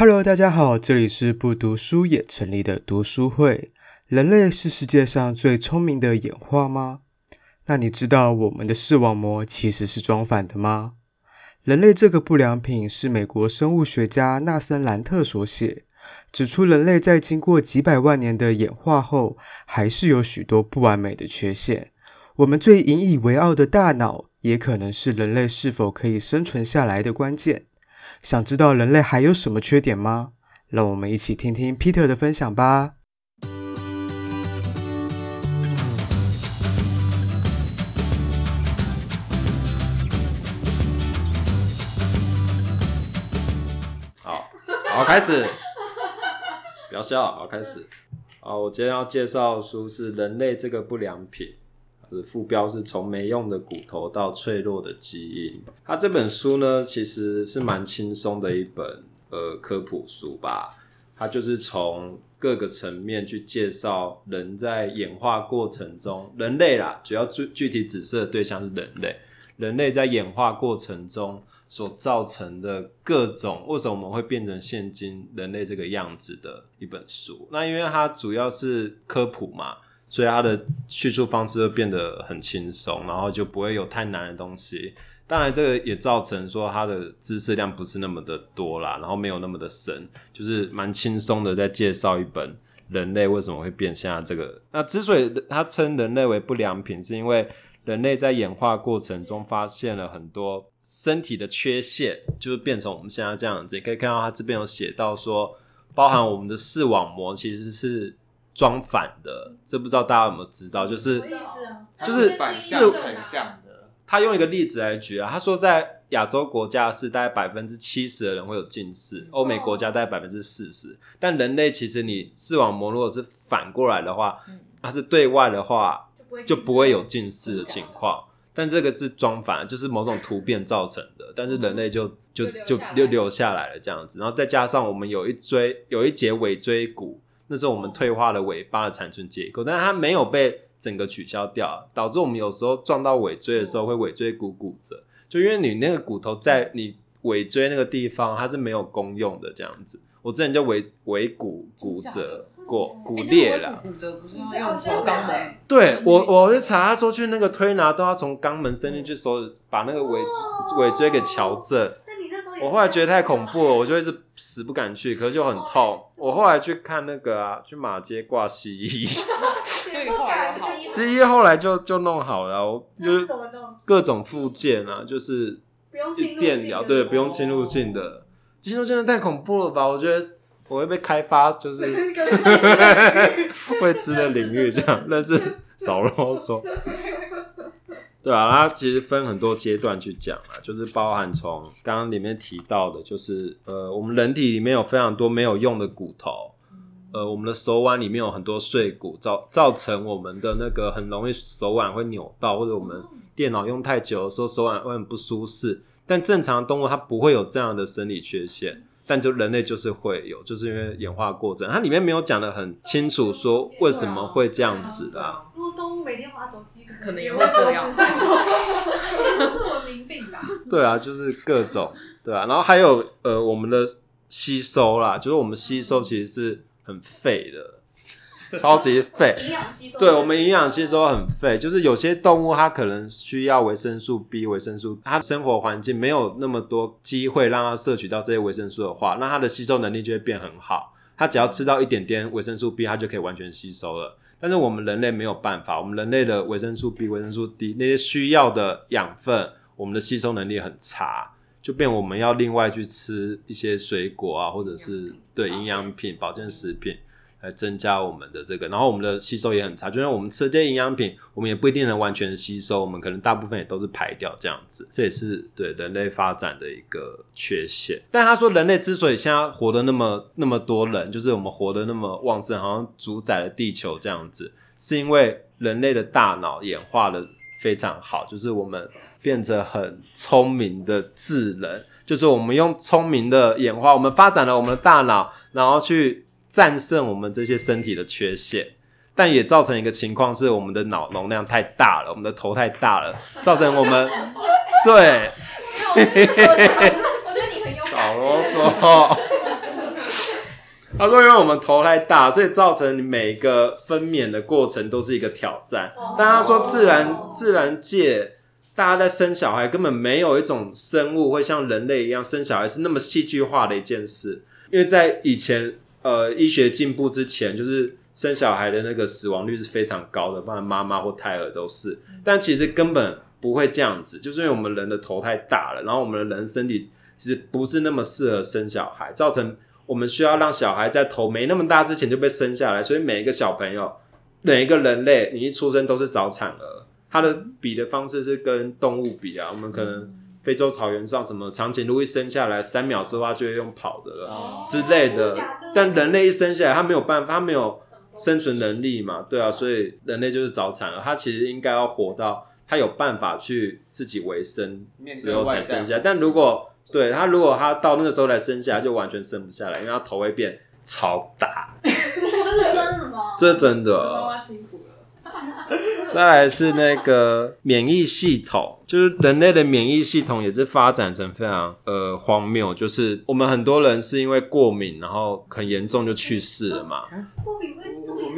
Hello，大家好，这里是不读书也成立的读书会。人类是世界上最聪明的演化吗？那你知道我们的视网膜其实是装反的吗？人类这个不良品是美国生物学家纳森兰特所写，指出人类在经过几百万年的演化后，还是有许多不完美的缺陷。我们最引以为傲的大脑，也可能是人类是否可以生存下来的关键。想知道人类还有什么缺点吗？让我们一起听听 Peter 的分享吧。好，好，开始。不要笑，好，开始。好，我今天要介绍的书是《人类这个不良品》。副标是从没用的骨头到脆弱的基因。它这本书呢，其实是蛮轻松的一本呃科普书吧。它就是从各个层面去介绍人在演化过程中，人类啦，主要具具体指涉的对象是人类。人类在演化过程中所造成的各种，为什么我们会变成现今人类这个样子的一本书。那因为它主要是科普嘛。所以它的叙述方式会变得很轻松，然后就不会有太难的东西。当然，这个也造成说它的知识量不是那么的多啦，然后没有那么的深，就是蛮轻松的在介绍一本人类为什么会变现在这个。那之所以他称人类为不良品，是因为人类在演化过程中发现了很多身体的缺陷，就是变成我们现在这样子。也可以看到他这边有写到说，包含我们的视网膜其实是。装反的，这不知道大家有没有知道？就是，就是反向成像的。他用一个例子来举啊，他说在亚洲国家是大概百分之七十的人会有近视，欧美国家大概百分之四十。但人类其实你视网膜如果是反过来的话，它是对外的话，就不会有近视的情况。但这个是装反，就是某种突变造成的。但是人类就就就就留下来了这样子。然后再加上我们有一椎有一节尾椎骨。那是我们退化的尾巴的残存结构，但是它没有被整个取消掉，导致我们有时候撞到尾椎的时候会尾椎骨骨折，就因为你那个骨头在你尾椎那个地方它是没有功用的这样子。我之前就尾尾骨骨折过，骨裂了。骨折不是要从肛门？对，我我去查，他说去那个推拿都要从肛门伸进去，手把那个尾尾椎给矫正。我后来觉得太恐怖了，我就一直死不敢去，可是就很痛。我后来去看那个啊，去马街挂西医，西医后来就就弄好了，我就各种附件啊，就是电疗，对，不用侵入性的。侵入性的太恐怖了吧？我觉得我会被开发，就是 未知的领域这样，但是少啰嗦。对啊，它其实分很多阶段去讲啊，就是包含从刚刚里面提到的，就是呃，我们人体里面有非常多没有用的骨头，呃，我们的手腕里面有很多碎骨，造造成我们的那个很容易手腕会扭到，或者我们电脑用太久的时候手腕会很不舒适。但正常动物它不会有这样的生理缺陷，但就人类就是会有，就是因为演化过程，它里面没有讲的很清楚，说为什么会这样子的啊。如果动物每天划手机。可能也会这样，其实是文明病吧？对啊，就是各种对啊，然后还有呃，我们的吸收啦，就是我们吸收其实是很废的，超级废。营养吸收，对，我们营养吸收很废，就是有些动物它可能需要维生素 B、维生素，它生活环境没有那么多机会让它摄取到这些维生素的话，那它的吸收能力就会变很好。它只要吃到一点点维生素 B，它就可以完全吸收了。但是我们人类没有办法，我们人类的维生素 B、维生素 D 那些需要的养分，我们的吸收能力很差，就变我们要另外去吃一些水果啊，或者是对营养品、保健食品。来增加我们的这个，然后我们的吸收也很差，就像我们吃这些营养品，我们也不一定能完全吸收，我们可能大部分也都是排掉这样子，这也是对人类发展的一个缺陷。但他说，人类之所以现在活得那么那么多人，就是我们活得那么旺盛，好像主宰了地球这样子，是因为人类的大脑演化的非常好，就是我们变成很聪明的智人，就是我们用聪明的演化，我们发展了我们的大脑，然后去。战胜我们这些身体的缺陷，但也造成一个情况是，我们的脑容量太大了，我们的头太大了，造成我们 对。少啰嗦。他说，因为我们头太大，所以造成你每个分娩的过程都是一个挑战。但他说，自然自然界，大家在生小孩根本没有一种生物会像人类一样生小孩是那么戏剧化的一件事。因为在以前，呃，医学进步之前，就是生小孩的那个死亡率是非常高的，不然妈妈或胎儿都是。但其实根本不会这样子，就是因为我们人的头太大了，然后我们的人身体其实不是那么适合生小孩，造成。我们需要让小孩在头没那么大之前就被生下来，所以每一个小朋友，每一个人类，你一出生都是早产儿。他的比的方式是跟动物比啊，我们可能非洲草原上什么长颈鹿一生下来三秒之后就会用跑的了之类的，但人类一生下来他没有办法，他没有生存能力嘛，对啊，所以人类就是早产了。他其实应该要活到他有办法去自己维生之后才生下来，但如果对他，如果他到那个时候来生下来，就完全生不下来，因为他头会变超大。这是真的吗？这是真的。妈妈辛苦了。再来是那个免疫系统，就是人类的免疫系统也是发展成非常呃荒谬，就是我们很多人是因为过敏，然后很严重就去世了嘛。过敏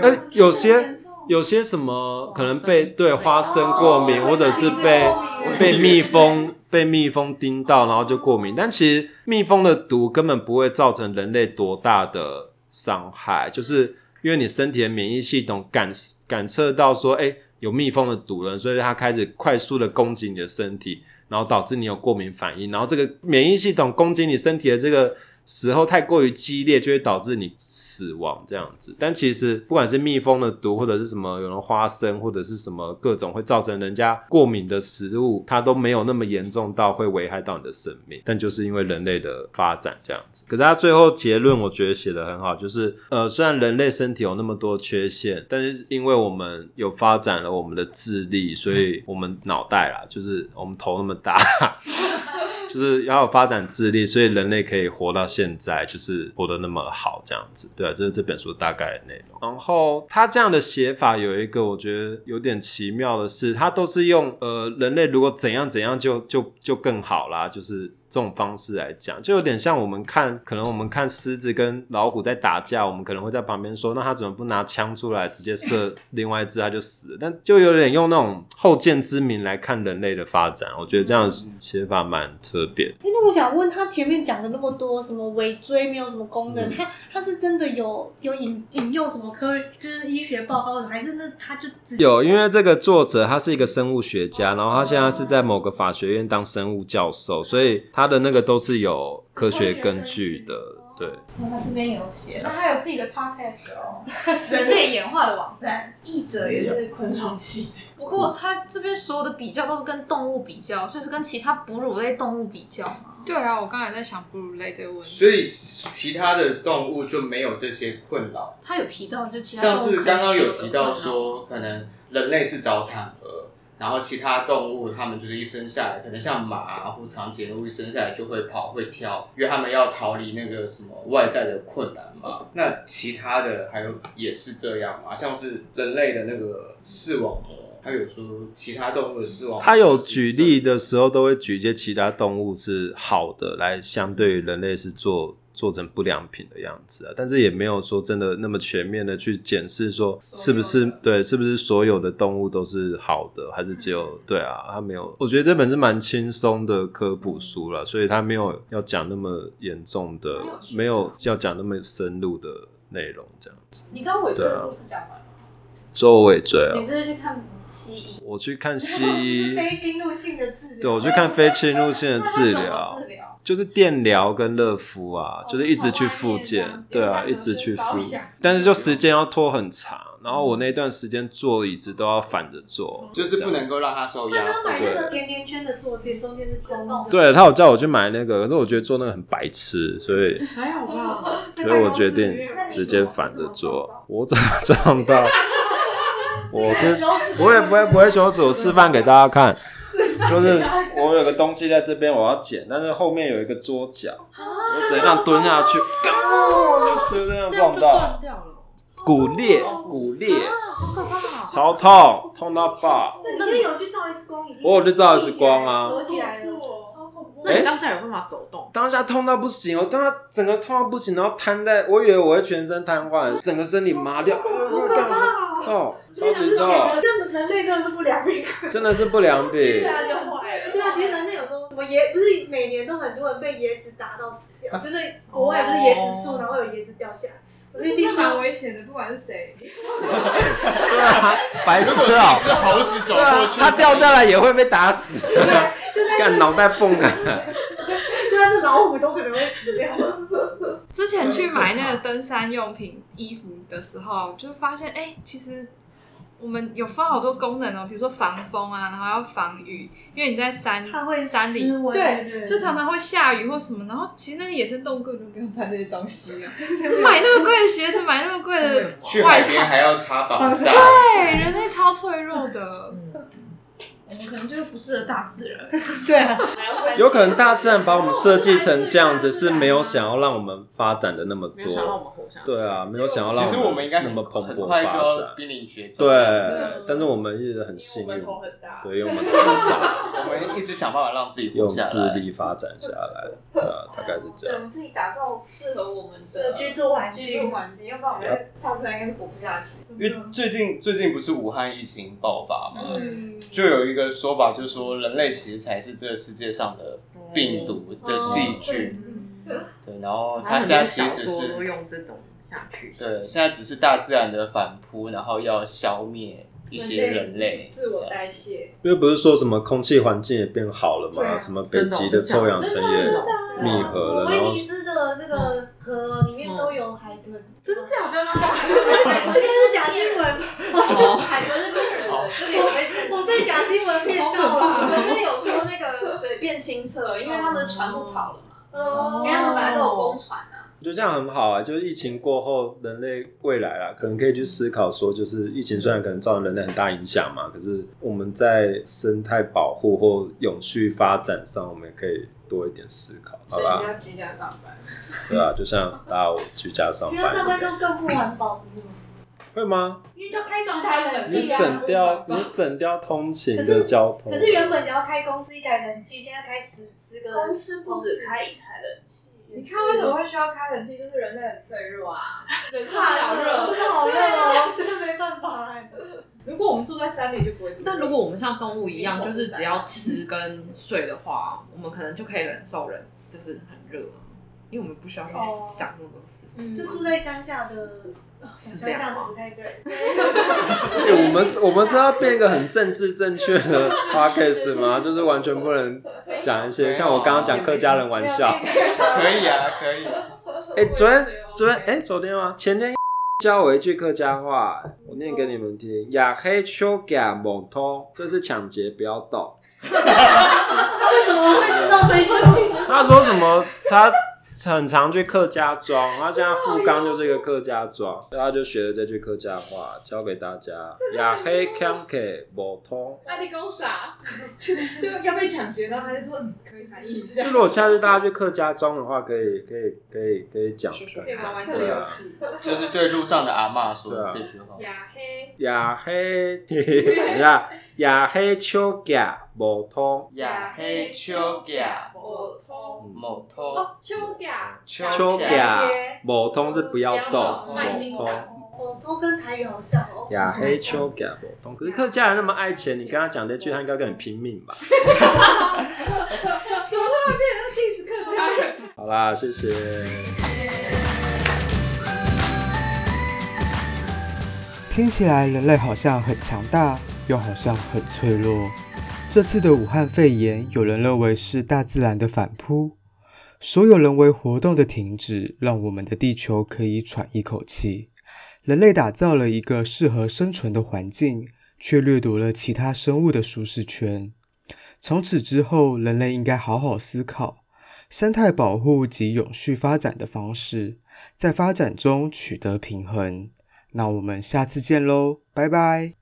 会？呃，有些。有些什么可能被对花生过敏，或者是被被蜜蜂被蜜蜂叮到，然后就过敏。但其实蜜蜂的毒根本不会造成人类多大的伤害，就是因为你身体的免疫系统感感测到说，哎，有蜜蜂的毒了，所以它开始快速的攻击你的身体，然后导致你有过敏反应，然后这个免疫系统攻击你身体的这个。时候太过于激烈，就会导致你死亡这样子。但其实不管是蜜蜂的毒，或者是什么有人花生，或者是什么各种会造成人家过敏的食物，它都没有那么严重到会危害到你的生命。但就是因为人类的发展这样子。可是他最后结论我觉得写得很好，就是呃，虽然人类身体有那么多缺陷，但是因为我们有发展了我们的智力，所以我们脑袋啦，就是我们头那么大。就是要有发展智力，所以人类可以活到现在，就是活得那么好这样子。对啊，这是这本书大概的内容。然后他这样的写法有一个我觉得有点奇妙的是，他都是用呃人类如果怎样怎样就就就更好啦，就是。这种方式来讲，就有点像我们看，可能我们看狮子跟老虎在打架，我们可能会在旁边说，那他怎么不拿枪出来直接射另外一只，他就死了。但就有点用那种后见之明来看人类的发展，我觉得这样写法蛮特别。因为我想问他前面讲的那么多，什么尾椎没有什么功能，嗯、他他是真的有有引引用什么科就是医学报告的，还是那他就只有？因为这个作者他是一个生物学家，然后他现在是在某个法学院当生物教授，所以他的那个都是有科学根据的，对。他这边有写，那他有自己的 podcast 哦，人类演化的网站。译者也是昆虫系，不过他这边所有的比较都是跟动物比较，所以是跟其他哺乳类动物比较吗？对啊，我刚才在想哺乳类这个问题。所以其他的动物就没有这些困扰。他有提到，就其他像是刚刚有提到说，可能人类是早产儿。然后其他动物，它们就是一生下来，可能像马啊或长颈鹿一生下来就会跑会跳，因为它们要逃离那个什么外在的困难嘛。那其他的还有也是这样嘛？像是人类的那个视网膜，它有说其他动物的视网膜，它有举例的时候都会举一些其他动物是好的来相对于人类是做。做成不良品的样子啊，但是也没有说真的那么全面的去检视说是不是对，是不是所有的动物都是好的，还是只有对啊？他没有，我觉得这本是蛮轻松的科普书了，所以他没有要讲那么严重的，没有要讲那么深入的内容这样子。你跟尾椎的故事讲完了？说我尾椎啊？你这是去看西医？我去看西医，非侵入性的治疗。对，我去看非侵入性的治疗。就是电疗跟热敷啊，就是一直去复健，对啊，一直去复，但是就时间要拖很长，然后我那段时间坐椅子都要反着坐，就是不能够让它受压。他买那个甜甜圈的坐垫，中间是空的。对，他有叫我去买那个，可是我觉得坐那个很白痴，所以 还好吧，所以我决定直接反着坐。我怎么撞到？我是我也不会不会羞耻，我示范给大家看。就是 我有个东西在这边，我要捡，但是后面有一个桌角，我只能这样蹲下去，就这样撞到，骨裂，骨裂，超痛，痛到爆。那你有去照 X 光？我有去照 X 光啊。那你当下有办法走动？当下痛到不行，我当下整个痛到不行，然后瘫在，我以为我会全身瘫痪，整个身体麻掉，好可怕哦，超级痛，真的人类真的是不良品，真的是不良品。一下就坏了。对啊，其实人类有时候什么椰，不是每年都很多人被椰子打到死掉，就是国外不是椰子树，然后有椰子掉下来。这是蛮危险的，不管是谁。对啊，白痴啊！是猴子走过去，它掉下来也会被打死。对，就 干脑袋蹦啊！就算是老虎都可能会死掉。之前去买那个登山用品衣服的时候，就发现，哎、欸，其实。我们有分好多功能哦，比如说防风啊，然后要防雨，因为你在山山里，对，就常常会下雨或什么。然后其实那个野生动物根本就不用穿这些东西啊，买那么贵的鞋子，买那么贵的去海边还要擦防晒，对，人类超脆弱的。我们可能就是不适合大自然，对啊，有可能大自然把我们设计成这样子，是没有想要让我们发展的那么多，没有想让我们活下来。对啊，没有想要让其实我们应该那么蓬勃发展，濒临绝种。对，但是我们一直很幸运，对，因为我们头很大，我们一直想办法让自己用智力发展下来，对啊，大概是这样。对，我们自己打造适合我们的居住环境，居住环境，要不然我们在大自然应该是活不下去。因为最近最近不是武汉疫情爆发嘛，嗯，就有一个说法，就是说人类其实才是这个世界上的病毒的细菌，对，然后它现在其实只是用这种下去，对，现在只是大自然的反扑，然后要消灭一些人类。自我代谢，因为不是说什么空气环境也变好了嘛，什么北极的臭氧层也密合了，然后。的那个河里面都有海豚，真假的？吗？这个是假新闻，海豚是骗人的，这个有被证实。我被假新闻骗到了。可是有说那个水变清澈，因为他们的船不跑了嘛，因为他们本来都有公船啊。我觉得这样很好啊，就是疫情过后，人类未来啊，可能可以去思考说，就是疫情虽然可能造成人类很大影响嘛，可是我们在生态保护或永续发展上，我们也可以多一点思考，好吧？要居家上班。对啊，就像大家居家上班，居家上班就更不环保，会吗？因为就开十台冷气啊，你省掉 你省掉通勤的交通。可是原本只要开公司一台冷气，现在开十十个公司不止开一台冷气。你看为什么会需要开冷气？就是人类很脆弱啊，忍受不了热，真的好热哦，真的没办法哎。如果我们住在山里就不会。但如果我们像动物一样，就是只要吃跟睡的话，我们可能就可以忍受人就是很热。因为我们不需要去想那么多事情，就住在乡下的，是这样吗？不太对。我们 我们是要变一个很政治正确的 podcast 吗？就是完全不能讲一些像我刚刚讲客家人玩笑。可以啊，可以。哎，昨天昨天哎，昨天吗？前天教我一句客家话，我念给你们听：亚黑秋甲猛偷，这是抢劫，不要动。他为什么会知道这句？他说什么？他。很常去客家庄，他现在富冈就是一个客家庄，所以他就学了这句客家话，教给大家。亚黑康克摩通，那你讲啥？要被抢劫呢？还是说你可以翻译一下？就如果下次大家去客家庄的话，可以可以可以可以讲。可以玩玩这个游戏。就是对路上的阿嬷说这句话。亚黑亚黑，等 下亚黑秋甲摩通，亚黑秋甲摩通，摩通哦，秋甲。秋甲，某通是不要动，某通，某通跟台语好像哦。亚黑秋甲某通，可是客家人那么爱钱，你跟他讲这句，他应该跟你拼命吧？怎么突然变成 diss 客家人？好啦，谢谢。听起来人类好像很强大，又好像很脆弱。这次的武汉肺炎，有人认为是大自然的反扑。所有人为活动的停止，让我们的地球可以喘一口气。人类打造了一个适合生存的环境，却掠夺了其他生物的舒适圈。从此之后，人类应该好好思考生态保护及永续发展的方式，在发展中取得平衡。那我们下次见喽，拜拜。